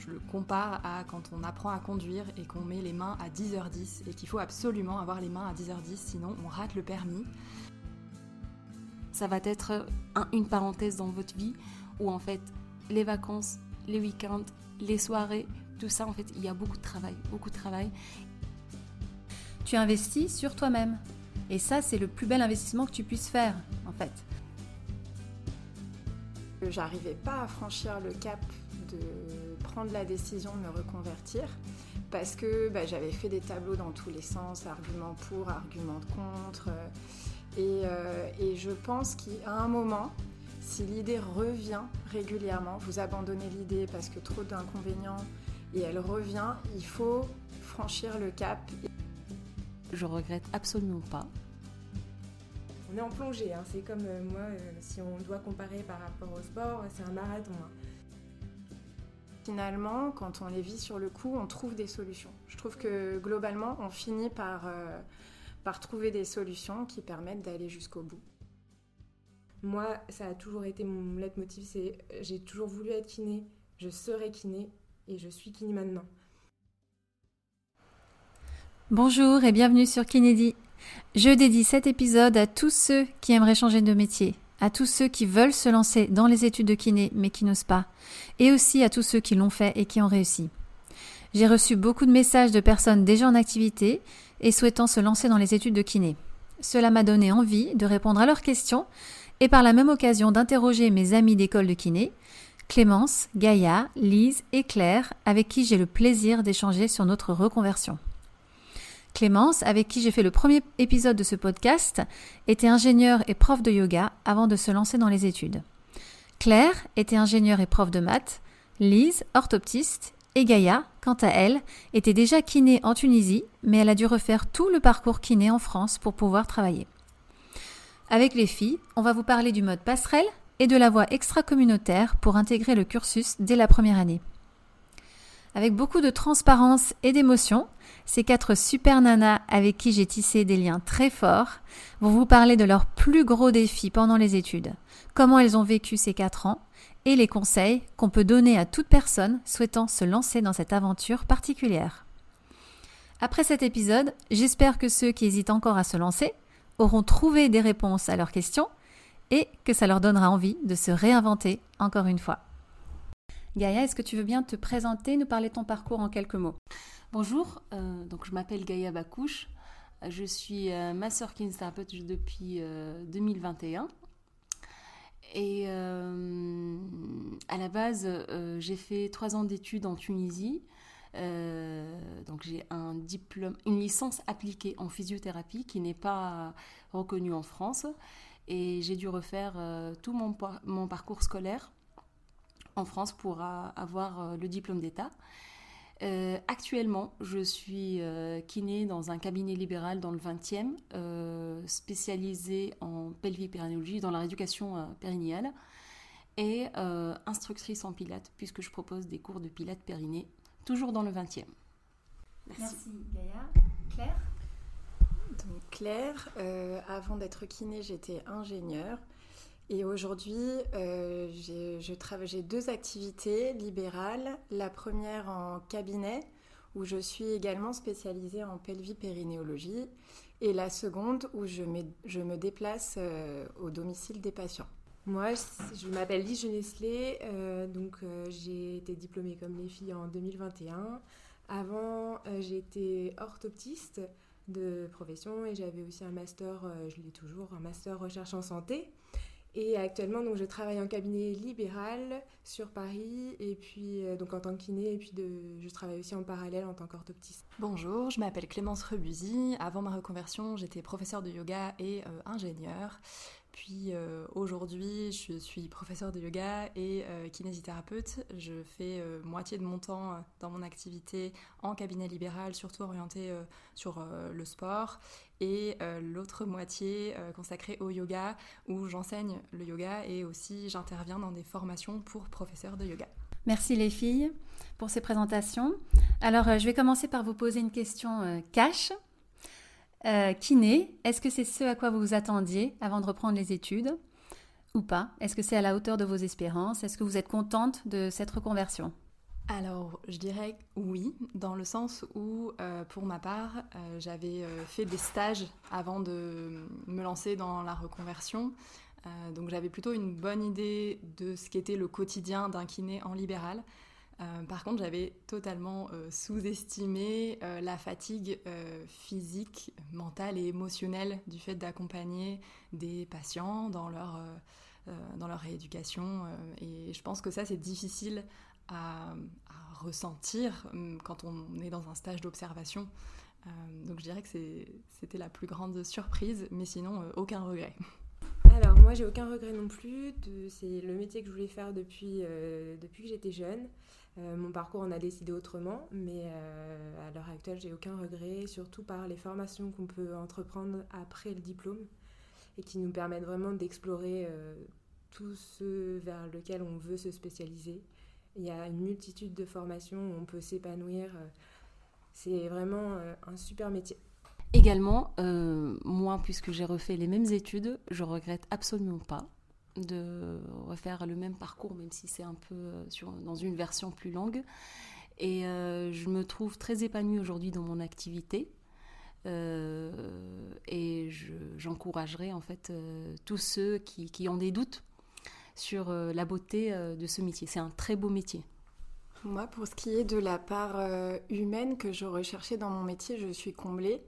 je le compare à quand on apprend à conduire et qu'on met les mains à 10h10 et qu'il faut absolument avoir les mains à 10h10 sinon on rate le permis. Ça va être une parenthèse dans votre vie où en fait les vacances, les week-ends, les soirées, tout ça en fait il y a beaucoup de travail, beaucoup de travail. Tu investis sur toi-même et ça c'est le plus bel investissement que tu puisses faire en fait. J'arrivais pas à franchir le cap de prendre la décision de me reconvertir parce que bah, j'avais fait des tableaux dans tous les sens, arguments pour, arguments contre. Euh, et, je pense qu'à un moment, si l'idée revient régulièrement, vous abandonnez l'idée parce que trop d'inconvénients et elle revient, il faut franchir le cap. Je regrette absolument pas. On est en plongée, hein. c'est comme euh, moi, euh, si on doit comparer par rapport au sport, c'est un marathon. Hein. Finalement, quand on les vit sur le coup, on trouve des solutions. Je trouve que globalement, on finit par, euh, par trouver des solutions qui permettent d'aller jusqu'au bout. Moi, ça a toujours été mon leitmotiv, c'est j'ai toujours voulu être kiné, je serai kiné et je suis kiné maintenant. Bonjour et bienvenue sur Kinédi. Je dédie cet épisode à tous ceux qui aimeraient changer de métier, à tous ceux qui veulent se lancer dans les études de kiné mais qui n'osent pas, et aussi à tous ceux qui l'ont fait et qui ont réussi. J'ai reçu beaucoup de messages de personnes déjà en activité et souhaitant se lancer dans les études de kiné. Cela m'a donné envie de répondre à leurs questions et par la même occasion d'interroger mes amis d'école de kiné, Clémence, Gaïa, Lise et Claire, avec qui j'ai le plaisir d'échanger sur notre reconversion. Clémence, avec qui j'ai fait le premier épisode de ce podcast, était ingénieure et prof de yoga avant de se lancer dans les études. Claire était ingénieure et prof de maths, Lise, orthoptiste, et Gaïa, quant à elle, était déjà kiné en Tunisie, mais elle a dû refaire tout le parcours kiné en France pour pouvoir travailler. Avec les filles, on va vous parler du mode passerelle et de la voie extra-communautaire pour intégrer le cursus dès la première année. Avec beaucoup de transparence et d'émotion, ces quatre super nanas avec qui j'ai tissé des liens très forts vont vous parler de leurs plus gros défis pendant les études, comment elles ont vécu ces quatre ans et les conseils qu'on peut donner à toute personne souhaitant se lancer dans cette aventure particulière. Après cet épisode, j'espère que ceux qui hésitent encore à se lancer auront trouvé des réponses à leurs questions et que ça leur donnera envie de se réinventer encore une fois. Gaïa, est-ce que tu veux bien te présenter, nous parler de ton parcours en quelques mots? Bonjour, euh, je m'appelle Gaïa Bakouche, je suis euh, masseur kinésithérapeute depuis 2021. Euh, Et à la base, j'ai fait trois ans d'études en Tunisie. donc j'ai un diplôme, une licence appliquée en physiothérapie qui n'est pas reconnue en France. Et j'ai dû refaire tout mon parcours scolaire en France pour avoir euh, le diplôme d'État. Euh, actuellement, je suis euh, kiné dans un cabinet libéral dans le 20e, spécialisé en pelvipérinéologie, dans la rééducation périnéale, et instructrice en pilates, puisque je propose des cours de pilates périnée, toujours dans le 20e. Merci, Merci Gaïa. Claire? Donc Claire, avant d'être kiné, j'étais ingénieure. Et aujourd'hui, euh, j'ai deux activités libérales. La première en cabinet, où je suis également spécialisée en pelvipérinéologie. Et la seconde, où je, me déplace euh, au domicile des patients. Moi, je m'appelle Lise Genesley, euh, donc j'ai été diplômée comme les filles en 2021. Avant, j'étais orthoptiste de profession et j'avais aussi un master, je l'ai toujours, un master recherche en santé. Et actuellement, donc, je travaille en cabinet libéral sur Paris, et puis euh, donc en tant que kiné, et puis je travaille aussi en parallèle en tant qu'orthoptiste. Bonjour, je m'appelle Clémence Rebuzy. Avant ma reconversion, j'étais professeure de yoga et euh, ingénieure. Euh, aujourd'hui, je suis professeure de yoga et euh, kinésithérapeute. Je fais euh, moitié de mon temps dans mon activité en cabinet libéral, surtout orienté sur le sport, et l'autre moitié consacrée au yoga, où j'enseigne le yoga et aussi j'interviens dans des formations pour professeurs de yoga. Merci les filles pour ces présentations. Alors, je vais commencer par vous poser une question cash. Euh, kiné, est-ce que c'est ce à quoi vous vous attendiez avant de reprendre les études ou pas? Est-ce que c'est à la hauteur de vos espérances? Est-ce que vous êtes contente de cette reconversion? Alors, je dirais oui, dans le sens où, euh, pour ma part, euh, j'avais euh, fait des stages avant de me lancer dans la reconversion. donc, j'avais plutôt une bonne idée de ce qu'était le quotidien d'un kiné en libéral. Par contre, j'avais totalement sous-estimé la fatigue physique, mentale et émotionnelle du fait d'accompagner des patients dans leur, dans leur rééducation. et je pense que ça, c'est difficile à, ressentir hum, quand on est dans un stage d'observation. Euh, donc je dirais que c'était la plus grande surprise, mais sinon euh, aucun regret. Alors moi j'ai aucun regret non plus, c'est le métier que je voulais faire depuis, euh, depuis que j'étais jeune. Mon parcours en a décidé autrement, mais à l'heure actuelle j'ai aucun regret, surtout par les formations qu'on peut entreprendre après le diplôme et qui nous permettent vraiment d'explorer tout ce vers lequel on veut se spécialiser. Il y a une multitude de formations où on peut s'épanouir. Euh, c'est vraiment euh, un super métier. Également, euh, moi, puisque j'ai refait les mêmes études, je regrette absolument pas de refaire le même parcours, même si c'est un peu sur, dans une version plus longue. Et je me trouve très épanouie aujourd'hui dans mon activité. et j'encouragerai en fait tous ceux qui, qui, ont des doutes sur euh, la beauté euh, de ce métier. C'est un très beau métier. Moi, pour ce qui est de la part euh, humaine que je recherchais dans mon métier, je suis comblée.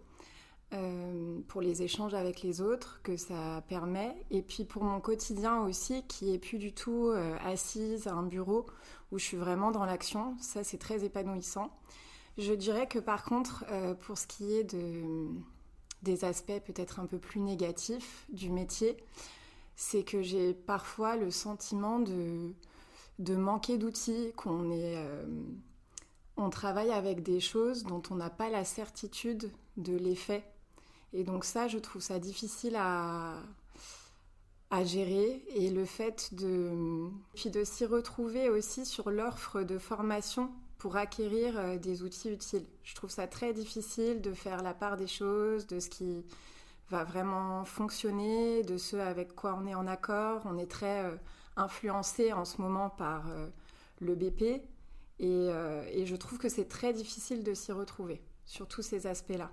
Pour les échanges avec les autres que ça permet. Et puis pour mon quotidien aussi, qui est plus du tout assise à un bureau où je suis vraiment dans l'action. Ça, c'est très épanouissant. Je dirais que par contre, pour ce qui est de, des aspects peut-être un peu plus négatifs du métier, c'est que j'ai parfois le sentiment de, de manquer d'outils, qu'on est... Euh, on travaille avec des choses dont on n'a pas la certitude de l'effet. Et donc ça, je trouve ça difficile à, gérer. Et le fait de, de s'y retrouver aussi sur l'offre de formation pour acquérir euh, des outils utiles. Je trouve ça très difficile de faire la part des choses, de ce qui va vraiment fonctionner, de ce avec quoi on est en accord. On est très euh, influencé en ce moment par euh, le BP et, je trouve que c'est très difficile de s'y retrouver sur tous ces aspects-là.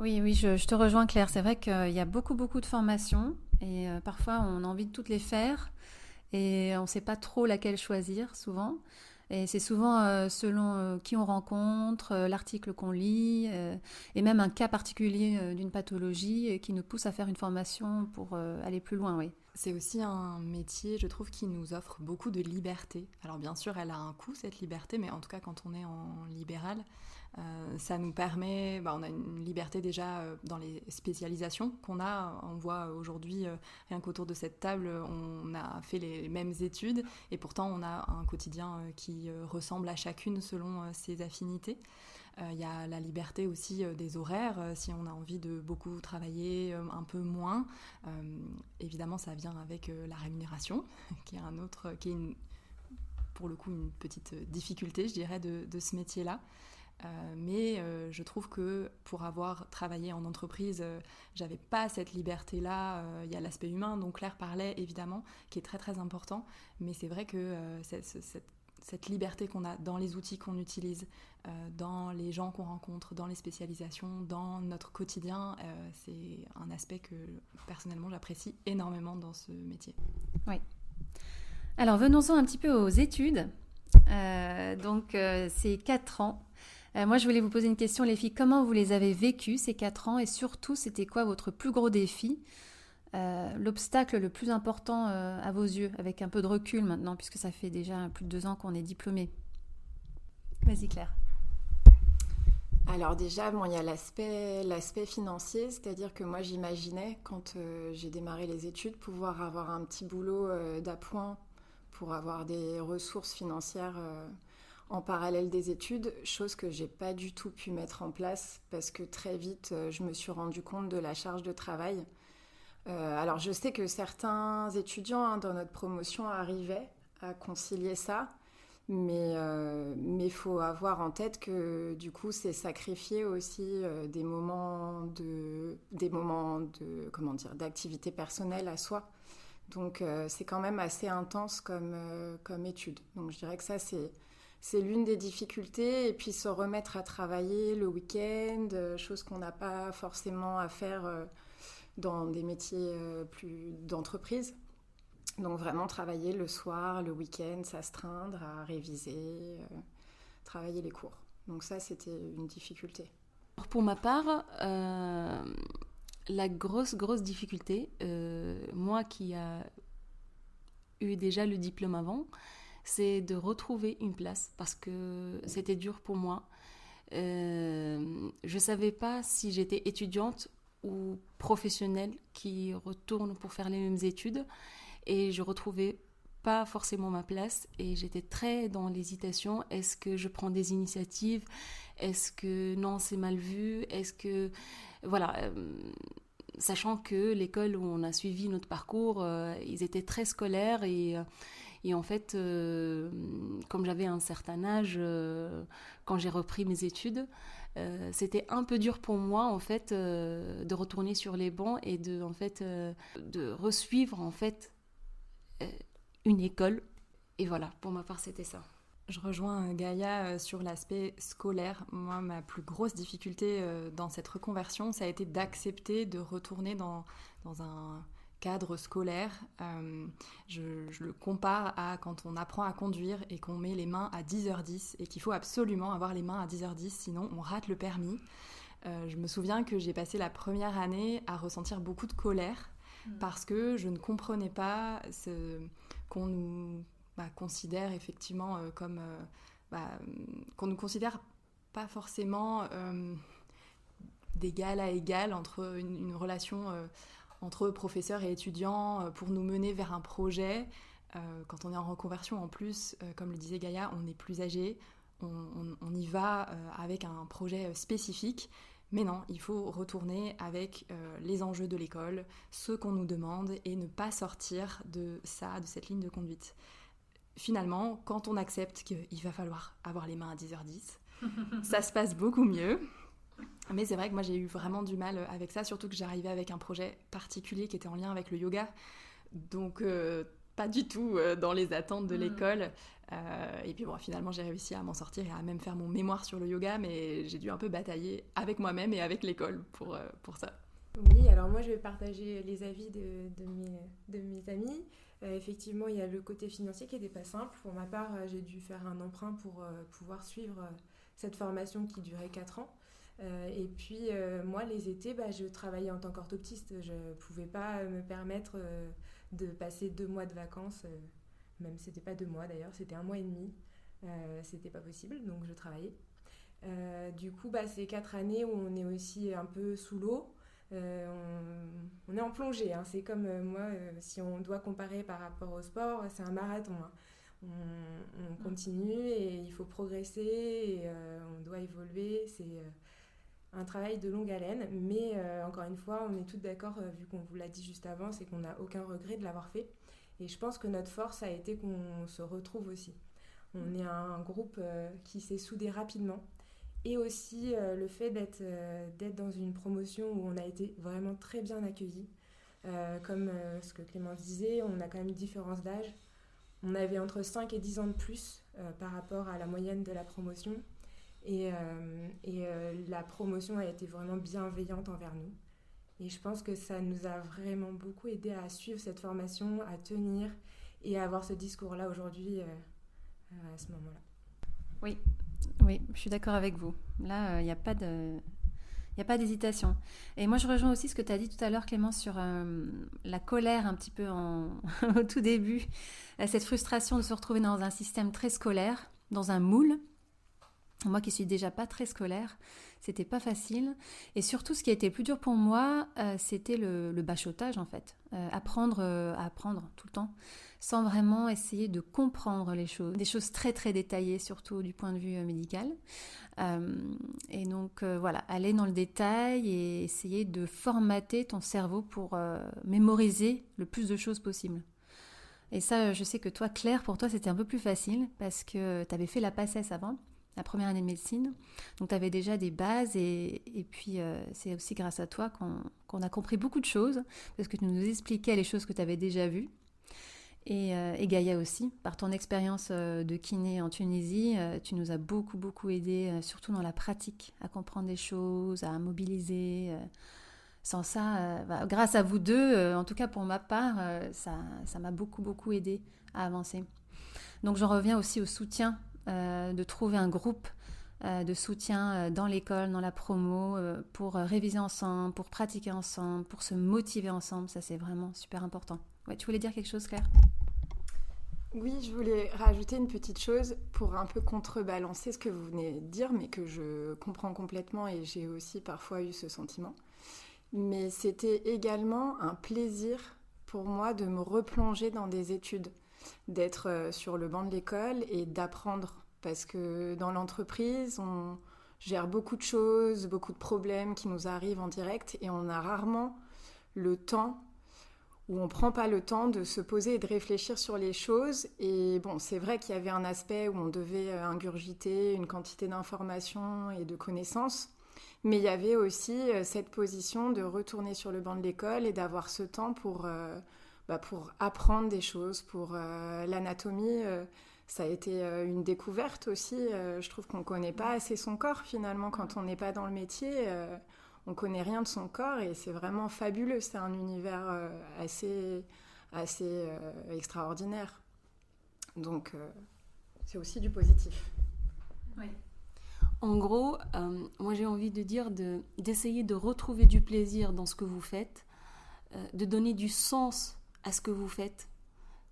Oui, oui, je, te rejoins Claire. C'est vrai qu'il y a beaucoup, beaucoup de formations et parfois on a envie de toutes les faire et on ne sait pas trop laquelle choisir souvent. Et c'est souvent euh, selon euh, qui on rencontre, euh, l'article qu'on lit, et même un cas particulier d'une pathologie qui nous pousse à faire une formation pour aller plus loin, oui. C'est aussi un métier, je trouve, qui nous offre beaucoup de liberté. Alors bien sûr, elle a un coût, cette liberté, mais en tout cas, quand on est en libéral, euh, ça nous permet, bah, on a une liberté déjà euh, dans les spécialisations qu'on a. On voit aujourd'hui, euh, rien qu'autour de cette table, on a fait les mêmes études et pourtant on a un quotidien qui ressemble à chacune selon ses affinités. Il y a la liberté aussi des horaires, si on a envie de beaucoup travailler, un peu moins. évidemment, ça vient avec la rémunération, qui est un autre, qui est pour le coup une petite difficulté, je dirais, de, de ce métier-là. Euh, mais euh, je trouve que pour avoir travaillé en entreprise, euh, j'avais pas cette liberté-là. Il y a l'aspect humain dont Claire parlait évidemment, qui est très très important. Mais c'est vrai que cette, liberté qu'on a dans les outils qu'on utilise, dans les gens qu'on rencontre, dans les spécialisations, dans notre quotidien, c'est un aspect que personnellement j'apprécie énormément dans ce métier. Oui. Alors venons-en un petit peu aux études. donc c'est 4 ans euh, moi, je voulais vous poser une question, les filles. Comment vous les avez vécues ces quatre ans? Et surtout, c'était quoi votre plus gros défi euh, L'obstacle le plus important euh, à vos yeux, avec un peu de recul maintenant, puisque ça fait déjà plus de deux ans qu'on est diplômé. Vas-y, Claire. Alors déjà, il y a l'aspect financier, c'est-à-dire que moi j'imaginais, quand j'ai démarré les études, pouvoir avoir un petit boulot d'appoint pour avoir des ressources financières en parallèle des études, chose que j'ai pas du tout pu mettre en place parce que très vite euh, je me suis rendu compte de la charge de travail. Euh, alors je sais que certains étudiants hein, dans notre promotion arrivaient à concilier ça, mais il euh, faut avoir en tête que du coup c'est sacrifier aussi des moments de des moments de comment dire d'activité personnelle à soi. Donc c'est quand même assez intense comme comme étude. Donc je dirais que ça c'est c'est l'une des difficultés. Et puis se remettre à travailler le week-end, chose qu'on n'a pas forcément à faire dans des métiers plus d'entreprise. Donc vraiment travailler le soir, le week-end, s'astreindre à réviser, travailler les cours. Donc ça, c'était une difficulté. Pour ma part, euh, la grosse, grosse difficulté, euh, moi qui a eu déjà le diplôme avant, c'est de retrouver une place parce que c'était dur pour moi. Euh, je ne savais pas si j'étais étudiante ou professionnelle qui retourne pour faire les mêmes études et je retrouvais pas forcément ma place et j'étais très dans l'hésitation. Est-ce que je prends des initiatives? Est-ce que non, c'est mal vu? Est-ce que. Voilà. Euh, sachant que l'école où on a suivi notre parcours, euh, ils étaient très scolaires et. Euh, et en fait, comme j'avais un certain âge quand j'ai repris mes études, c'était un peu dur pour moi en fait de retourner sur les bancs et de en fait de resuivre en fait une école. Et voilà, pour ma part, c'était ça. Je rejoins Gaïa euh, sur l'aspect scolaire. Moi, ma plus grosse difficulté euh, dans cette reconversion, ça a été d'accepter de retourner dans, dans un cadre scolaire. Euh, je, le compare à quand on apprend à conduire et qu'on met les mains à 10h10 et qu'il faut absolument avoir les mains à 10h10, sinon on rate le permis. je me souviens que j'ai passé la première année à ressentir beaucoup de colère mmh. parce que je ne comprenais pas ce qu'on nous bah, considère effectivement euh, comme euh, bah, qu'on nous considère pas forcément euh, d'égal à égal entre une, relation entre professeurs et étudiants pour nous mener vers un projet. quand on est en reconversion, en plus, comme le disait Gaïa, on est plus âgé, on, y va avec un projet spécifique. Mais non, il faut retourner avec euh, les enjeux de l'école, ce qu'on nous demande et ne pas sortir de ça, de cette ligne de conduite. Finalement, quand on accepte qu'il va falloir avoir les mains à 10h10, ça se passe beaucoup mieux. Mais c'est vrai que moi j'ai eu vraiment du mal avec ça, surtout que j'arrivais avec un projet particulier qui était en lien avec le yoga. Donc euh, pas du tout euh, dans les attentes de mm. l'école. Euh, et puis bon, finalement, j'ai réussi à m'en sortir et à même faire mon mémoire sur le yoga, mais j'ai dû un peu batailler avec moi-même et avec l'école pour, pour ça. Oui, alors moi, je vais partager les avis de, de, mes, de mes, amis. effectivement, il y a le côté financier qui n'était pas simple. Pour ma part, j'ai dû faire un emprunt pour pouvoir suivre cette formation qui durait 4 ans. Et puis, moi, les étés, bah, je travaillais en tant qu'orthoptiste. Je ne pouvais pas me permettre de passer deux mois de vacances, euh, même c'était pas deux mois d'ailleurs, c'était un mois et demi. Euh, c'était pas possible, donc je travaillais. Euh, du coup, bah, c'est quatre années où on est aussi un peu sous l'eau. on, est en plongée. Hein. C'est comme moi, si on doit comparer par rapport au sport, c'est un marathon. Hein. On, on, continue et il faut progresser et on doit évoluer. C'est un travail de longue haleine, mais euh, encore une fois, on est toutes d'accord, euh, vu qu'on vous l'a dit juste avant, c'est qu'on n'a aucun regret de l'avoir fait. Et je pense que notre force a été qu'on se retrouve aussi. On est un groupe euh, qui s'est soudé rapidement. Et aussi le fait d'être d'être dans une promotion où on a été vraiment très bien accueillis. comme ce que Clément disait, on a quand même une différence d'âge. On avait entre 5 et 10 ans de plus par rapport à la moyenne de la promotion. Et, euh, euh, la promotion a été vraiment bienveillante envers nous. Et je pense que ça nous a vraiment beaucoup aidé à suivre cette formation, à tenir et à avoir ce discours-là aujourd'hui euh, à ce moment-là. Oui, oui, je suis d'accord avec vous. Là, il n'y a pas de... Il a pas d'hésitation. Et moi, je rejoins aussi ce que tu as dit tout à l'heure, Clément, sur la colère un petit peu en... au tout début, cette frustration de se retrouver dans un système très scolaire, dans un moule, moi qui suis déjà pas très scolaire, c'était pas facile. Et surtout, ce qui a été le plus dur pour moi, euh, c'était le, bachotage en fait. Euh, apprendre euh, à apprendre tout le temps, sans vraiment essayer de comprendre les choses. Des choses très très détaillées, surtout du point de vue médical. et donc voilà, aller dans le détail et essayer de formater ton cerveau pour mémoriser le plus de choses possible. Et ça, je sais que toi, Claire, pour toi, c'était un peu plus facile parce que tu avais fait la passesse avant la première année de médecine. Donc tu avais déjà des bases et, puis euh, c'est aussi grâce à toi qu'on a compris beaucoup de choses parce que tu nous expliquais les choses que tu avais déjà vues. Et, et, Gaïa aussi, par ton expérience de kiné en Tunisie, tu nous as beaucoup, beaucoup aidé, surtout dans la pratique, à comprendre des choses, à mobiliser. Sans ça, bah, grâce à vous deux, en tout cas pour ma part, ça m'a beaucoup, beaucoup aidé à avancer. Donc j'en reviens aussi au soutien, de trouver un groupe euh, de soutien euh, dans l'école, dans la promo, euh, pour réviser ensemble, pour pratiquer ensemble, pour se motiver ensemble. Ça, c'est vraiment super important. Tu voulais dire quelque chose, Claire? Oui, je voulais rajouter une petite chose pour un peu contrebalancer ce que vous venez de dire, mais que je comprends complètement et j'ai aussi parfois eu ce sentiment. Mais c'était également un plaisir pour moi de me replonger dans des études, d'être sur le banc de l'école et d'apprendre parce que dans l'entreprise, on gère beaucoup de choses, beaucoup de problèmes qui nous arrivent en direct et on a rarement le temps où on ne prend pas le temps de se poser et de réfléchir sur les choses. Et bon, c'est vrai qu'il y avait un aspect où on devait euh, ingurgiter une quantité d'informations et de connaissances, mais il y avait aussi euh, cette position de retourner sur le banc de l'école et d'avoir ce temps pour, euh, bah, pour apprendre des choses, pour l'anatomie ça a été euh, une découverte aussi. Euh, je trouve qu'on ne connaît pas assez son corps finalement quand on n'est pas dans le métier. Euh, on connaît rien de son corps et c'est vraiment fabuleux. C'est un univers assez, assez extraordinaire. Donc c'est aussi du positif. Oui. En gros, moi j'ai envie de dire d'essayer de retrouver du plaisir dans ce que vous faites, de donner du sens à ce que vous faites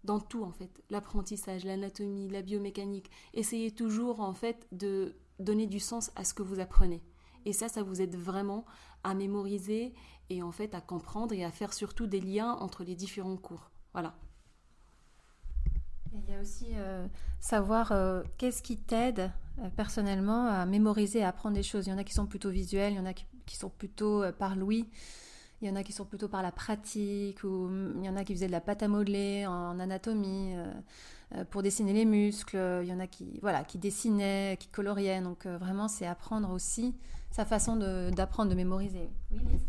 dans tout en fait, l'apprentissage, l'anatomie, la biomécanique. Essayez toujours en fait de donner du sens à ce que vous apprenez. Et ça, ça vous aide vraiment à mémoriser et en fait à comprendre et à faire surtout des liens entre les différents cours. Voilà. il y a aussi euh, savoir euh, qu'est-ce qui t'aide euh, personnellement à mémoriser, à apprendre des choses. Il y en a qui sont plutôt visuels, il y en a qui, qui sont plutôt par l'ouïe. Il y en a qui sont plutôt par la pratique, ou il y en a qui faisaient de la pâte à modeler en anatomie euh, euh, pour dessiner les muscles. Il y en a qui, voilà, qui dessinaient, qui coloriaient. Donc euh, vraiment, c'est apprendre aussi sa façon d'apprendre, de, mémoriser. Oui, Lise?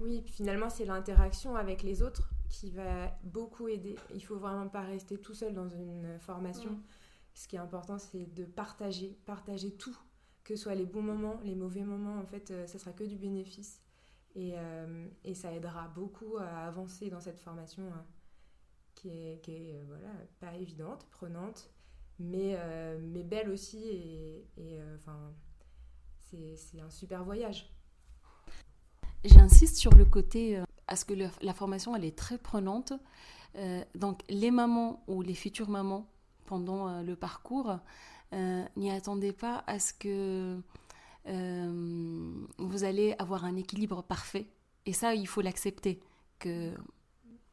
Oui, finalement, c'est l'interaction avec les autres qui va beaucoup aider. Il faut vraiment pas rester tout seul dans une formation. Mm. Ce qui est important, c'est de partager, partager tout, que ce soit les bons moments, les mauvais moments. En fait, ça sera que du bénéfice. Euh, et, ça aidera beaucoup à avancer dans cette formation hein, qui est, qui est euh, voilà, pas évidente, prenante, mais, euh, mais belle aussi. Et, enfin, c'est un super voyage. J'insiste sur le côté à ce que la formation elle est très prenante. donc les mamans ou les futures mamans pendant le parcours, n'y attendez pas à ce que euh, vous allez avoir un équilibre parfait. Et ça, il faut l'accepter, que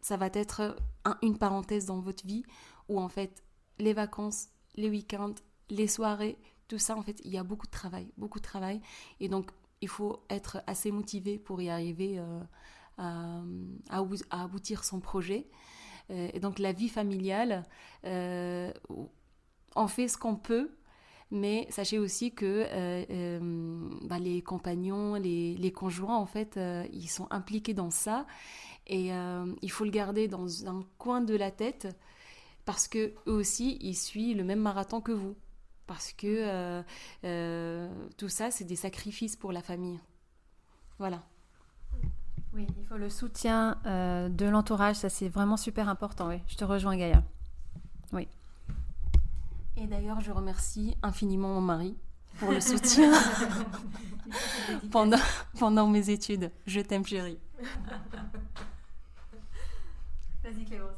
ça va être une parenthèse dans votre vie où en fait les vacances, les week-ends, les soirées, tout ça, en fait, il y a beaucoup de travail, beaucoup de travail. Et donc, il faut être assez motivé pour y arriver euh, à, aboutir son projet. Euh, et donc, la vie familiale, on fait ce qu'on peut mais sachez aussi que euh, euh, bah, les compagnons, les, conjoints, en fait, euh, ils sont impliqués dans ça. Et il faut le garder dans un coin de la tête parce que eux aussi, ils suivent le même marathon que vous. Parce que tout ça, c'est des sacrifices pour la famille. Voilà. Oui, il faut le soutien de l'entourage, ça c'est vraiment super important. Oui, je te rejoins Gaïa. Oui. Et d'ailleurs, je remercie infiniment mon mari pour le soutien pendant, pendant mes études. Je t'aime, chérie. Vas-y, Clémence.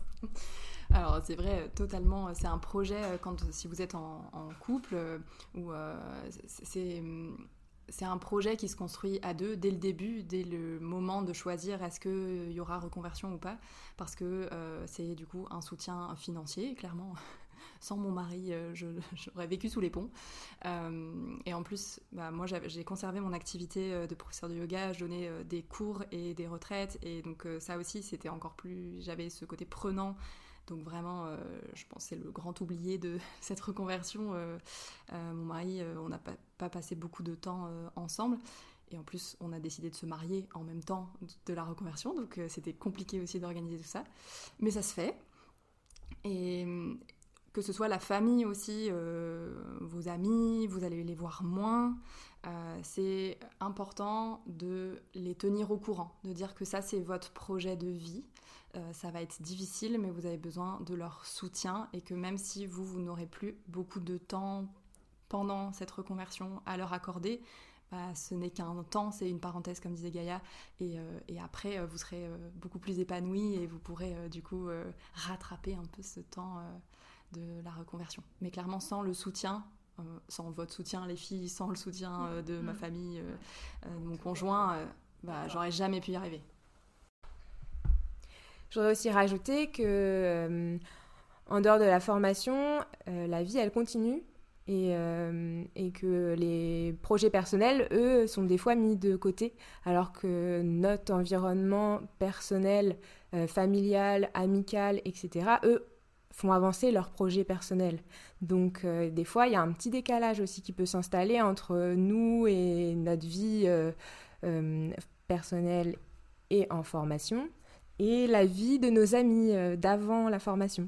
Alors c'est vrai, totalement, c'est un projet euh, quand si vous êtes en, couple euh, ou euh, c'est c'est un projet qui se construit à deux dès le début, dès le moment de choisir est-ce qu'il y aura reconversion ou pas, parce que c'est du coup un soutien financier, clairement sans mon mari, euh, j'aurais vécu sous les ponts. Euh, et en plus, bah, moi, j'ai conservé mon activité euh, de professeur de yoga. Je donnais des cours et des retraites. Et donc, ça aussi, c'était encore plus. J'avais ce côté prenant. Donc vraiment, je pense c'est le grand oublié de cette reconversion. mon mari, on n'a pas, pas, passé beaucoup de temps ensemble. Et en plus, on a décidé de se marier en même temps de la reconversion. Donc c'était compliqué aussi d'organiser tout ça. Mais ça se fait. Et que ce soit la famille aussi, vos amis, vous allez les voir moins. c'est important de les tenir au courant, de dire que ça c'est votre projet de vie, ça va être difficile, mais vous avez besoin de leur soutien et que même si vous, vous n'aurez plus beaucoup de temps pendant cette reconversion à leur accorder, bah, ce n'est qu'un temps, c'est une parenthèse comme disait Gaïa, et, euh, après euh, vous serez euh, beaucoup plus épanoui et vous pourrez du coup rattraper un peu ce temps de la reconversion. Mais clairement sans le soutien, sans votre soutien les filles, sans le soutien de ma famille, de mon conjoint, bah, j'aurais jamais pu y arriver. Je voudrais aussi rajouter que en dehors de la formation, la vie elle continue euh, et, que les projets personnels, eux, sont des fois mis de côté, alors que notre environnement personnel, euh, familial, amical, etc., eux, font avancer leurs projets personnels. Donc euh, des fois, il y a un petit décalage aussi qui peut s'installer entre nous et notre vie personnelle et en formation, et la vie de nos amis d'avant la formation.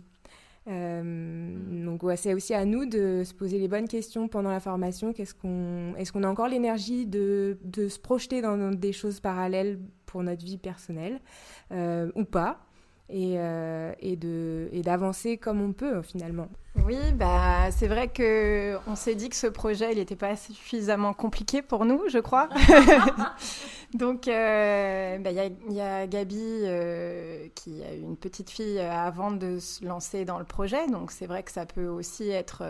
Euh, donc c'est aussi à nous de se poser les bonnes questions pendant la formation. Qu'est-ce qu'on, est-ce qu'on a encore l'énergie de, de, se projeter dans des choses parallèles pour notre vie personnelle euh, ou pas? Et, euh, et, de, et d'avancer comme on peut finalement. Oui, bah, c'est vrai que on s'est dit que ce projet il n'était pas suffisamment compliqué pour nous, je crois. Donc, euh, bah, il y, a Gabi euh, qui a eu une petite fille avant de se lancer dans le projet. Donc, c'est vrai que ça peut aussi être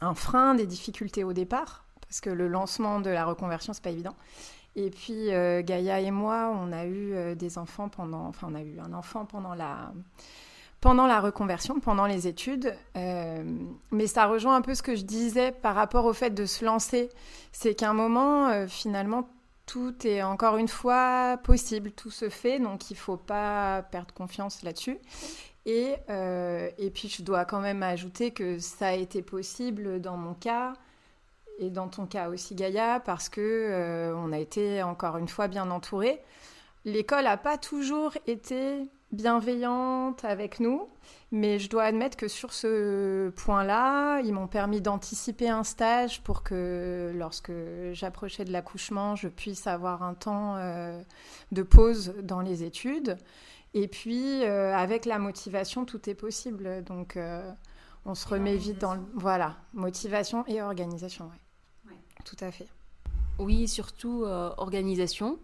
un frein, des difficultés au départ, parce que le lancement de la reconversion, c'est pas évident. Et puis euh, Gaïa et moi, on a eu euh, des enfants pendant, enfin on a eu un enfant pendant la, pendant la reconversion, pendant les études. Euh, mais ça rejoint un peu ce que je disais par rapport au fait de se lancer. C'est qu'à un moment, finalement, tout est encore une fois possible, tout se fait, donc il ne faut pas perdre confiance là-dessus. Et, et puis je dois quand même ajouter que ça a été possible dans mon cas et dans ton cas aussi Gaïa, parce que euh, on a été encore une fois bien entourés. L'école n'a pas toujours été bienveillante avec nous, mais je dois admettre que sur ce point-là, ils m'ont permis d'anticiper un stage pour que lorsque j'approchais de l'accouchement, je puisse avoir un temps euh, de pause dans les études. Et puis, euh, avec la motivation, tout est possible. Donc, on se remet vite dans le... Voilà, motivation et organisation, ouais tout à fait. Oui, surtout euh, organisation.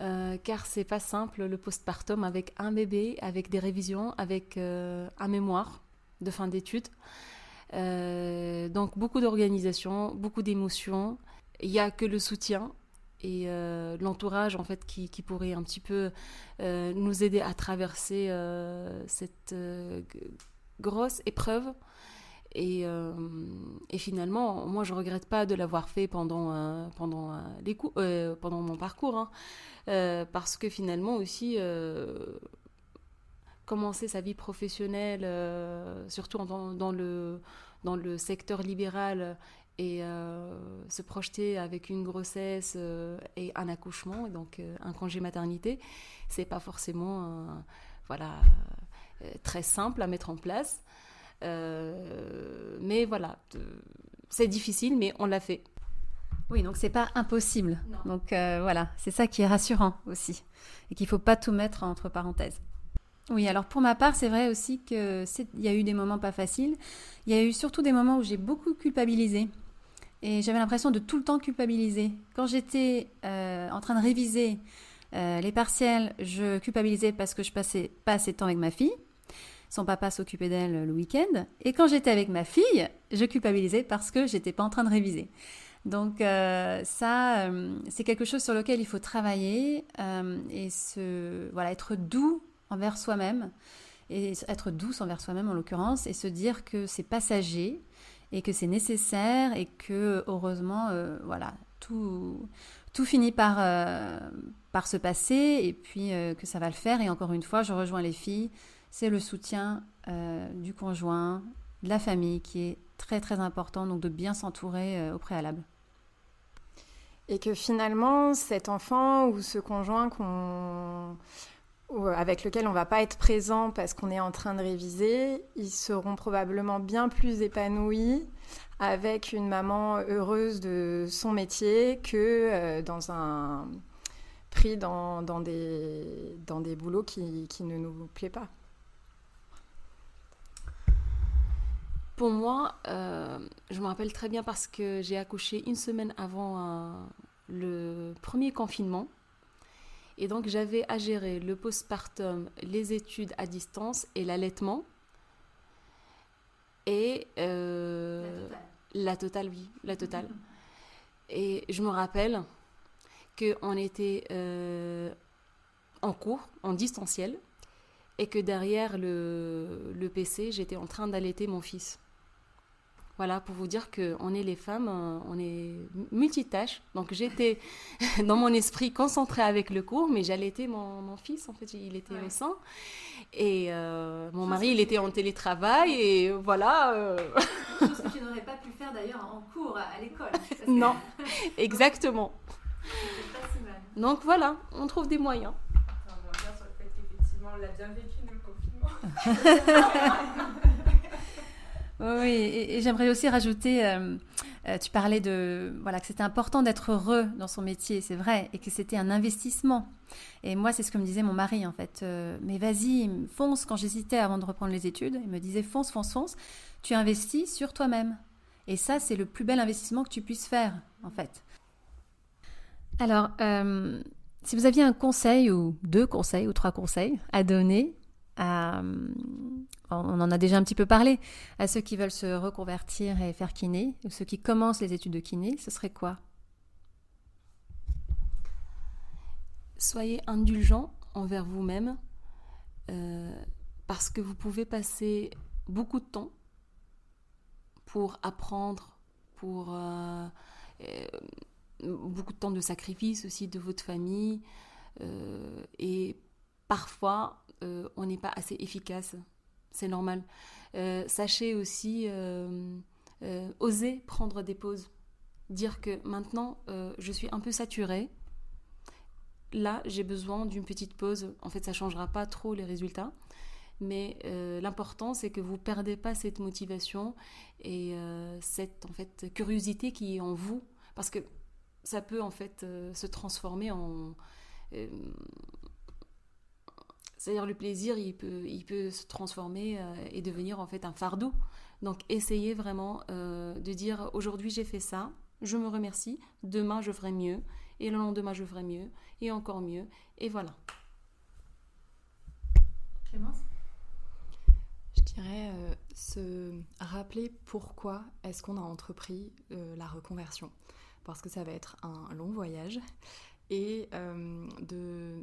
Euh, car c'est pas simple le postpartum avec un bébé, avec des révisions, avec euh, un mémoire de fin d'études. donc beaucoup d'organisation, beaucoup d'émotions. Il n'y a que le soutien et l'entourage en fait qui, qui, pourrait un petit peu nous aider à traverser cette grosse épreuve euh, et, finalement, moi, je regrette pas de l'avoir fait pendant, euh, pendant, euh, les coups, pendant mon parcours, hein. parce que finalement aussi, commencer sa vie professionnelle, surtout dans, dans, le, dans le secteur libéral, et se projeter avec une grossesse et un accouchement, donc un congé maternité, c'est pas forcément voilà, très simple à mettre en place. Euh, mais voilà, c'est difficile, mais on l'a fait. Oui, donc c'est pas impossible. Donc euh, voilà, c'est ça qui est rassurant aussi, et qu'il faut pas tout mettre entre parenthèses. Oui, alors pour ma part, c'est vrai aussi qu'il y a eu des moments pas faciles. Il y a eu surtout des moments où j'ai beaucoup culpabilisé. Et j'avais l'impression de tout le temps culpabiliser. Quand j'étais euh, en train de réviser les partiels, je culpabilisais parce que je passais pas assez de temps avec ma fille. Son papa s'occupait d'elle le week-end. Et quand j'étais avec ma fille, je culpabilisais parce que j'étais pas en train de réviser. Donc euh, ça, euh, c'est quelque chose sur lequel il faut travailler euh, et se, voilà, être doux envers soi-même et être douce envers soi-même en l'occurrence et se dire que c'est passager et que c'est nécessaire et que heureusement, voilà, tout, tout finit par, par se passer et puis que ça va le faire. Et encore une fois, je rejoins les filles c'est le soutien euh, du conjoint, de la famille qui est très très important, donc de bien s'entourer euh, au préalable. Et que finalement, cet enfant ou ce conjoint qu'on avec lequel on va pas être présent parce qu'on est en train de réviser, ils seront probablement bien plus épanouis avec une maman heureuse de son métier que euh, dans un pris dans, des, dans des boulots qui, qui ne nous plaît pas. Pour moi, euh, je me rappelle très bien parce que j'ai accouché une semaine avant euh, le premier confinement. Et donc j'avais à gérer le postpartum, les études à distance et l'allaitement. Et euh, la, totale. oui, la totale. Et je me rappelle qu'on était euh, en cours, en distanciel, et que derrière le, le PC, j'étais en train d'allaiter mon fils. Voilà, pour vous dire qu'on est les femmes, euh, on est multitâches. Donc j'étais dans mon esprit concentrée avec le cours, mais j'allaitais mon, mon fils, en fait, il était au sein. Et euh, mon mari, il était en télétravail, et voilà. Euh... Chose que tu n'aurais pas pu faire d'ailleurs en cours à l'école. Non, exactement. Pas si mal. Donc voilà, on trouve des moyens. on revient sur le fait qu'effectivement, on l'a bien vécu, nous, le confinement. Oui, et, j'aimerais aussi rajouter, euh, euh, tu parlais de voilà que c'était important d'être heureux dans son métier, c'est vrai, et que c'était un investissement. Et moi, c'est ce que me disait mon mari en fait. Euh, mais vas-y, fonce. Quand j'hésitais avant de reprendre les études, il me disait fonce, fonce, fonce. Tu investis sur toi-même. Et ça, c'est le plus bel investissement que tu puisses faire en fait. Alors, si vous aviez un conseil ou deux conseils ou trois conseils à donner on en a déjà un petit peu parlé, à ceux qui veulent se reconvertir et faire kiné, ou ceux qui commencent les études de kiné, ce serait quoi? Soyez indulgent envers vous-même, euh, parce que vous pouvez passer beaucoup de temps pour apprendre, pour euh, euh, beaucoup de temps de sacrifice aussi de votre famille, et parfois on n'est pas assez efficace c'est normal. Euh, sachez aussi euh, euh, oser prendre des pauses. Dire que maintenant, je suis un peu saturée. Là, j'ai besoin d'une petite pause. En fait, ça ne changera pas trop les résultats. Mais l'important, c'est que vous ne perdez pas cette motivation et cette en fait, curiosité qui est en vous. Parce que ça peut en fait se transformer en c'est-à-dire le plaisir, il peut, il peut se transformer euh, et devenir en fait un fardeau. Donc essayez vraiment euh, de dire aujourd'hui j'ai fait ça, je me remercie, demain je ferai mieux, et le lendemain je ferai mieux, et encore mieux, et voilà. Clémence? Je dirais euh, se rappeler pourquoi est-ce qu'on a entrepris la reconversion. Parce que ça va être un long voyage et euh,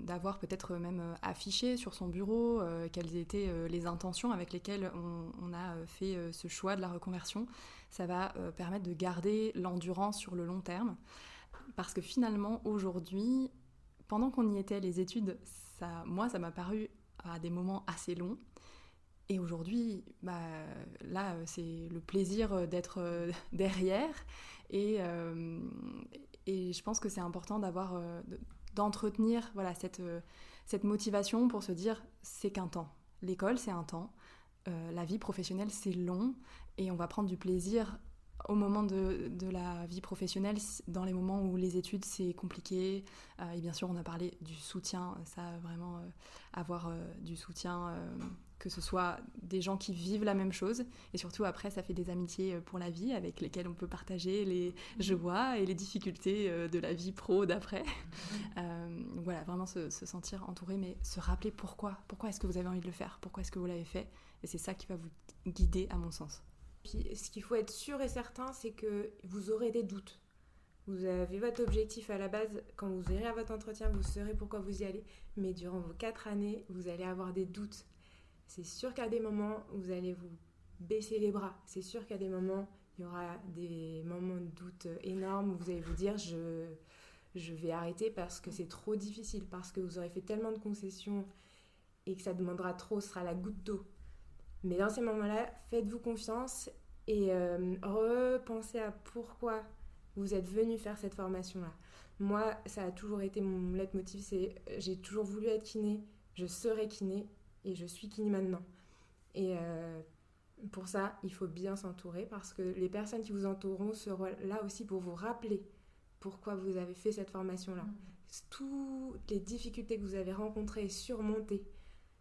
d'avoir peut-être même euh, affiché sur son bureau euh, quelles étaient les intentions avec lesquelles on, a fait ce choix de la reconversion. Ça va permettre de garder l'endurance sur le long terme. Parce que finalement, aujourd'hui, pendant qu'on y était, les études, ça, moi, ça m'a paru à des moments assez longs. Et aujourd'hui, bah, là, c'est le plaisir d'être derrière. Et, et je pense que c'est important d'avoir, euh, d'entretenir voilà, cette, euh, cette motivation pour se dire c'est qu'un temps. L'école, c'est un temps. Euh, la vie professionnelle, c'est long. Et on va prendre du plaisir au moment de, de, la vie professionnelle, dans les moments où les études c'est compliqué, et bien sûr on a parlé du soutien, ça vraiment avoir du soutien que ce soit des gens qui vivent la même chose, et surtout après, ça fait des amitiés euh, pour la vie avec lesquelles on peut partager les joies et les difficultés euh, de la vie pro d'après. Euh, voilà, vraiment se, sentir entouré, mais se rappeler pourquoi, pourquoi est-ce que vous avez envie de le faire, pourquoi est-ce que vous l'avez fait, et c'est ça qui va vous guider à mon sens. Puis ce qu'il faut être sûr et certain, c'est que vous aurez des doutes. Vous avez votre objectif à la base, quand vous irez à votre entretien, vous saurez pourquoi vous y allez, mais durant vos quatre années, vous allez avoir des doutes c'est sûr qu'à des moments, vous allez vous baisser les bras. C'est sûr qu'à des moments, il y aura des moments de doute énormes où vous allez vous dire je, je vais arrêter parce que c'est trop difficile, parce que vous aurez fait tellement de concessions et que ça demandera trop, ce sera la goutte d'eau. Mais dans ces moments-là, faites-vous confiance et euh, repensez à pourquoi vous êtes venu faire cette formation-là. Moi, ça a toujours été mon leitmotiv, c'est j'ai toujours voulu être kiné, je serai kiné et je suis kiné maintenant. Et euh, pour ça, il faut bien s'entourer parce que les personnes qui vous entoureront seront là aussi pour vous rappeler pourquoi vous avez fait cette formation-là. Mmh. Toutes les difficultés que vous avez rencontrées, surmontées.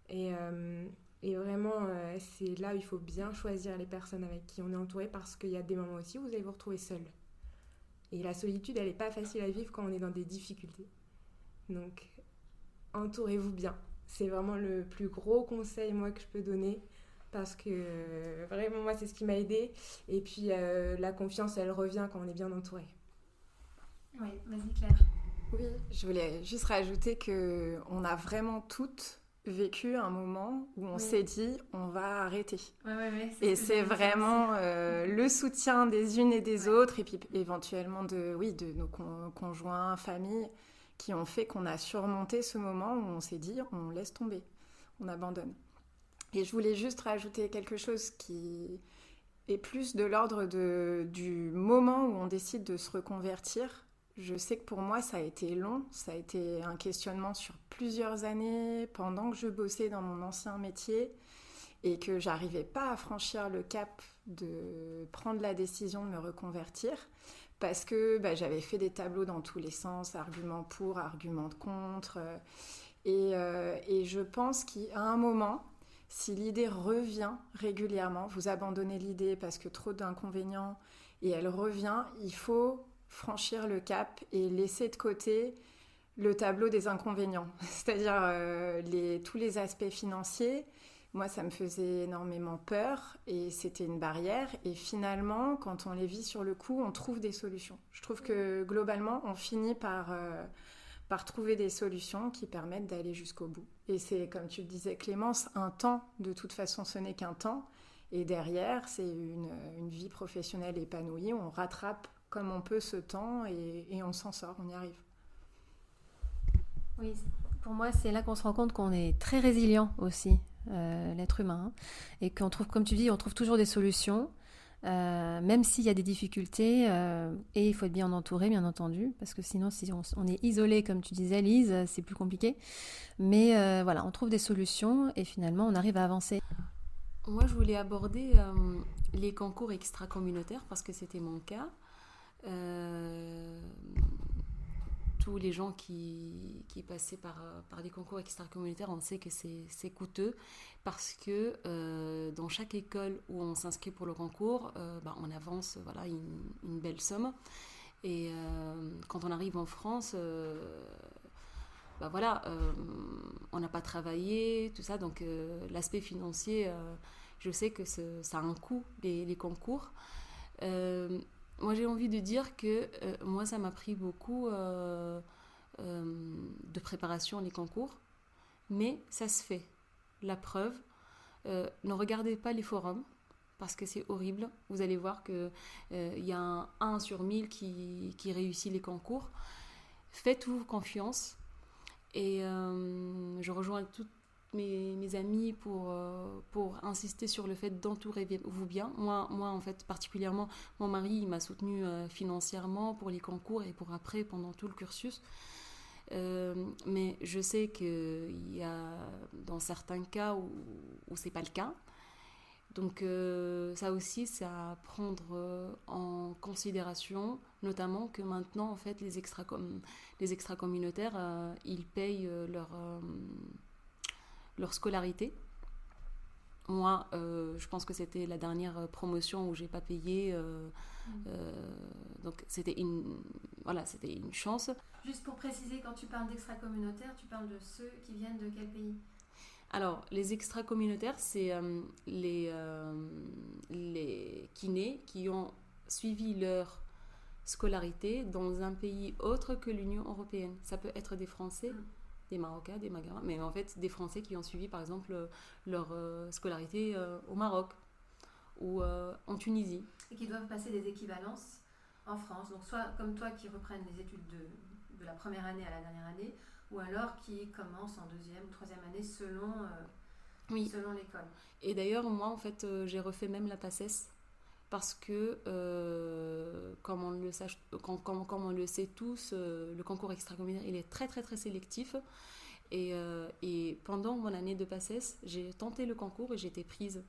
Et, euh, et vraiment, euh, c'est là où il faut bien choisir les personnes avec qui on est entouré parce qu'il y a des moments aussi où vous allez vous retrouver seul. Et la solitude, elle n'est pas facile à vivre quand on est dans des difficultés. Donc, entourez-vous bien. C'est vraiment le plus gros conseil, moi, que je peux donner. Parce que vraiment, moi, c'est ce qui m'a aidé. Et puis, euh, la confiance, elle revient quand on est bien entouré. Oui, vas-y, Claire. Oui, je voulais juste rajouter que on a vraiment toutes vécu un moment où on s'est dit on va arrêter. et c'est vraiment euh, le soutien des unes et des autres et puis éventuellement de oui de nos conjoints, familles qui ont fait qu'on a surmonté ce moment où on s'est dit on laisse tomber, on abandonne. Et je voulais juste rajouter quelque chose qui est plus de l'ordre du moment où on décide de se reconvertir. Je sais que pour moi, ça a été long, ça a été un questionnement sur plusieurs années pendant que je bossais dans mon ancien métier et que j'arrivais pas à franchir le cap de prendre la décision de me reconvertir parce que bah, j'avais fait des tableaux dans tous les sens, arguments pour, arguments contre. Et, euh, et je pense qu'à un moment, si l'idée revient régulièrement, vous abandonnez l'idée parce que trop d'inconvénients et elle revient, il faut franchir le cap et laisser de côté le tableau des inconvénients, c'est-à-dire euh, tous les aspects financiers. Moi, ça me faisait énormément peur et c'était une barrière. Et finalement, quand on les vit sur le coup, on trouve des solutions. Je trouve que globalement, on finit par, euh, par trouver des solutions qui permettent d'aller jusqu'au bout. Et c'est, comme tu le disais, Clémence, un temps. De toute façon, ce n'est qu'un temps. Et derrière, c'est une, une vie professionnelle épanouie. On rattrape comme on peut ce temps et, on s'en sort, on y arrive. Oui, pour moi, c'est là qu'on se rend compte qu'on est très résilient aussi, euh, l'être humain, hein, et qu'on trouve, comme tu dis, on trouve toujours des solutions. Euh, même s'il y a des difficultés, euh, et il faut être bien entouré, bien entendu, parce que sinon, si on, est isolé, comme tu disais, Lise, c'est plus compliqué. Mais voilà, on trouve des solutions, et finalement, on arrive à avancer. Moi, je voulais aborder les concours extra-communautaires, parce que c'était mon cas. Euh, tous les gens qui, passaient par, par des concours extra-communautaires, on sait que c'est coûteux parce que euh, dans chaque école où on s'inscrit pour le concours, euh, bah, on avance voilà, une, belle somme. Et quand on arrive en France, bah voilà, on n'a pas travaillé, tout ça. Donc l'aspect financier, je sais que ça a un coût, les concours. Moi, j'ai envie de dire que euh, moi, ça m'a pris beaucoup euh, euh, de préparation, les concours, mais ça se fait. La preuve, ne regardez pas les forums parce que c'est horrible. Vous allez voir qu'il il y a un 1 sur 1000 qui, qui réussit les concours. Faites-vous confiance. Et je rejoins tout, mes, amis pour, euh, pour insister sur le fait d'entourer-vous bien. Moi, moi, en fait, particulièrement, mon mari, il m'a soutenu euh, financièrement pour les concours et pour après, pendant tout le cursus. Euh, mais je sais qu'il y a dans certains cas où, où c'est pas le cas. Donc ça aussi, c'est à prendre en considération, notamment que maintenant, en fait, les extra, les extra communautaires, ils payent leur leur scolarité. Moi, euh, je pense que c'était la dernière promotion où j'ai pas payé, euh, euh, donc c'était une, voilà, c'était une chance. Juste pour préciser, quand tu parles d'extra-communautaires, tu parles de ceux qui viennent de quel pays? Alors, les extra-communautaires, c'est les, les kinés qui ont suivi leur scolarité dans un pays autre que l'Union européenne. Ça peut être des Français, mm des Marocains, des Maghrébins, mais en fait des Français qui ont suivi par exemple euh, leur euh, scolarité euh, au Maroc ou en Tunisie. Et qui doivent passer des équivalences en France. Donc soit comme toi qui reprennent les études de, de la première année à la dernière année, ou alors qui commencent en deuxième ou troisième année selon, oui. selon l'école. Et d'ailleurs, moi en fait, j'ai refait même la PACES parce que, euh, comme, on le sache, comme, on le sait tous, euh, le concours extracommunautaire, il est très très très sélectif. Et, euh, et pendant mon année de PACES, j'ai tenté le concours et j'ai été prise.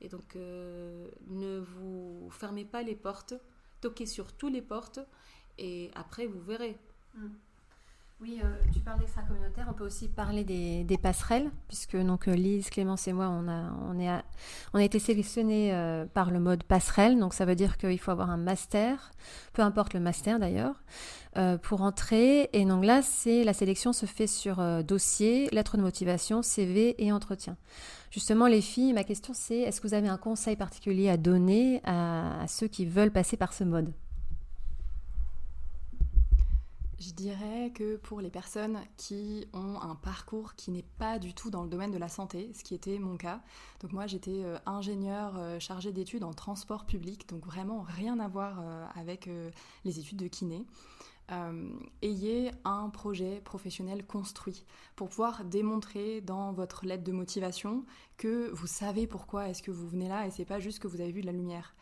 Et donc, ne vous fermez pas les portes, toquez sur toutes les portes et après, vous verrez. Mm. Oui, euh, tu parles d'extra-communautaire, on peut aussi parler des, passerelles, puisque donc euh, Lise, Clémence et moi, on a, on est on a été sélectionnés euh, par le mode passerelle, donc ça veut dire qu'il faut avoir un master, peu importe le master d'ailleurs, pour entrer. Et donc là, c'est la sélection se fait sur dossier, lettre de motivation, CV et entretien. Justement, les filles, ma question c'est est-ce que vous avez un conseil particulier à donner à ceux qui veulent passer par ce mode? Je dirais que pour les personnes qui ont un parcours qui n'est pas du tout dans le domaine de la santé, ce qui était mon cas, donc moi j'étais euh, ingénieure euh, chargée d'études en transport public, donc vraiment rien à voir euh, avec les études de kiné. Ayez un projet professionnel construit pour pouvoir démontrer dans votre lettre de motivation que vous savez pourquoi est-ce que vous venez là et c'est pas juste que vous avez vu de la lumière.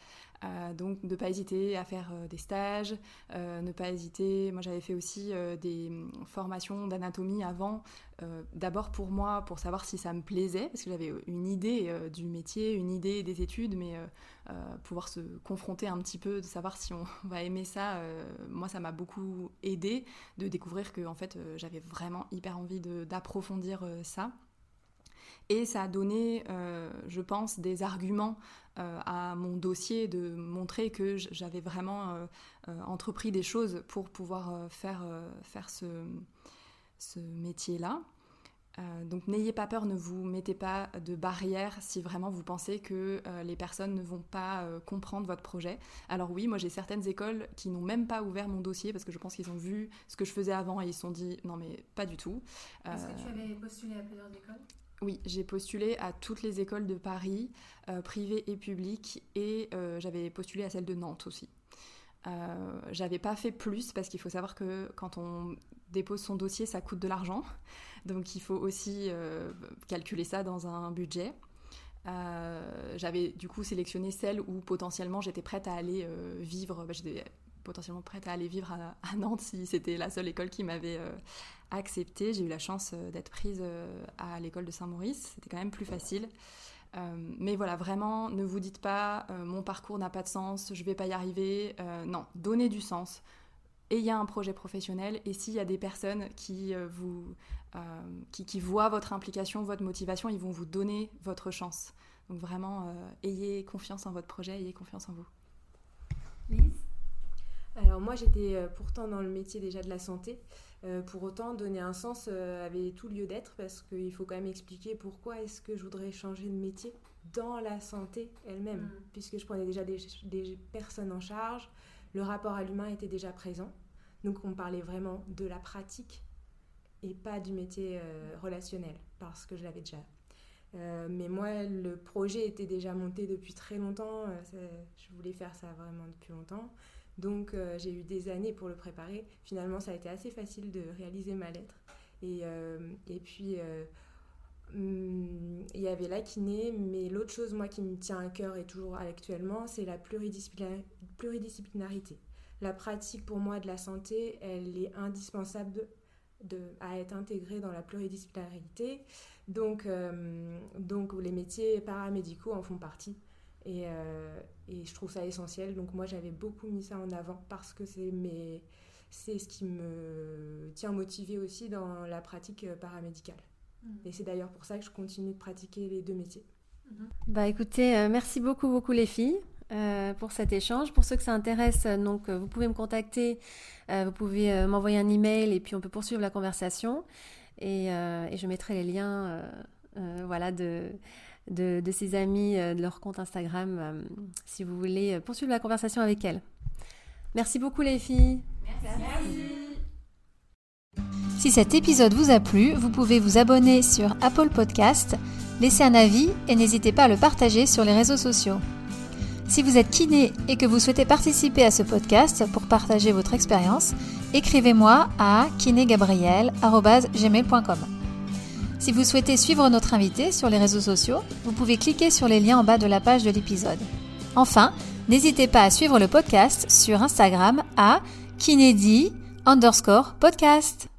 Donc ne pas hésiter à faire euh, des stages, euh, ne pas hésiter. Moi, j'avais fait aussi euh, des hum, formations d'anatomie avant, d'abord pour moi, pour savoir si ça me plaisait, parce que j'avais une idée du métier, une idée des études, mais pouvoir se confronter un petit peu, de savoir si on va aimer ça, moi, ça m'a beaucoup aidé de découvrir que en fait, j'avais vraiment hyper envie d'approfondir ça. Et ça a donné, je pense, des arguments à mon dossier de montrer que j'avais vraiment euh, euh, entrepris des choses pour pouvoir euh, faire, euh, faire ce, ce métier-là. Euh, donc n'ayez pas peur, ne vous mettez pas de barrières si vraiment vous pensez que euh, les personnes ne vont pas euh, comprendre votre projet. Alors oui, moi j'ai certaines écoles qui n'ont même pas ouvert mon dossier parce que je pense qu'ils ont vu ce que je faisais avant et ils se sont dit non mais pas du tout. Est-ce Euh, que tu avais postulé à plusieurs écoles? Oui, j'ai postulé à toutes les écoles de Paris, euh, privées et publiques, et euh, j'avais postulé à celle de Nantes aussi. Euh, j'avais pas fait plus parce qu'il faut savoir que quand on dépose son dossier, ça coûte de l'argent. Donc il faut aussi calculer ça dans un budget. J'avais du coup sélectionné celle où potentiellement j'étais prête à aller vivre. bah, potentiellement prête à aller vivre à, à Nantes si c'était la seule école qui m'avait euh, acceptée. J'ai eu la chance euh, d'être prise euh, à l'école de Saint-Maurice. C'était quand même plus facile. Euh, mais voilà, vraiment, ne vous dites pas mon parcours n'a pas de sens, je vais pas y arriver. Non, donnez du sens. Ayez un projet professionnel et s'il y a des personnes qui euh, vous euh, qui, qui voient votre implication, votre motivation, ils vont vous donner votre chance. Donc vraiment, euh, ayez confiance en votre projet, ayez confiance en vous. Alors moi j'étais euh, pourtant dans le métier déjà de la santé. Euh, pour autant, donner un sens euh, avait tout lieu d'être parce qu'il faut quand même expliquer pourquoi est-ce que je voudrais changer de métier dans la santé elle-même. Mm. Puisque je prenais déjà des, des personnes en charge, le rapport à l'humain était déjà présent. Donc on parlait vraiment de la pratique et pas du métier euh, relationnel parce que je l'avais déjà. Mais moi, le projet était déjà monté depuis très longtemps. ça- je voulais faire ça vraiment depuis longtemps. Donc euh, j'ai eu des années pour le préparer. Finalement, ça a été assez facile de réaliser ma lettre. Et, euh, et puis, euh, hum, il y avait la kiné, mais l'autre chose, moi, qui me tient à cœur et toujours actuellement, c'est la pluridisciplina- pluridisciplinarité. La pratique, pour moi, de la santé, elle est indispensable à être intégrée dans la pluridisciplinarité. Donc, donc les métiers paramédicaux en font partie. Et, euh, et je trouve ça essentiel. Donc moi, j'avais beaucoup mis ça en avant parce que c'est mes... c'est ce qui me tient motivée aussi dans la pratique euh, paramédicale. Et c'est d'ailleurs pour ça que je continue de pratiquer les deux métiers. Bah écoutez, euh, merci beaucoup, beaucoup les filles euh, pour cet échange. Pour ceux que ça intéresse, donc vous pouvez me contacter, euh, vous pouvez euh, m'envoyer un email et puis on peut poursuivre la conversation. Et, euh, et je mettrai les liens, euh, euh, voilà, de, de, ces amis, euh, de leur compte Instagram, euh, si vous voulez euh, poursuivre la conversation avec elles. Merci beaucoup les filles. Si cet épisode vous a plu, vous pouvez vous abonner sur Apple Podcast, laisser un avis et n'hésitez pas à le partager sur les réseaux sociaux. Si vous êtes kiné et que vous souhaitez participer à ce podcast pour partager votre expérience, écrivez-moi à kinégabriel.gmail.com. Si vous souhaitez suivre notre invité sur les réseaux sociaux, vous pouvez cliquer sur les liens en bas de la page de l'épisode. Enfin, n'hésitez pas à suivre le podcast sur Instagram à kinédi underscore podcast.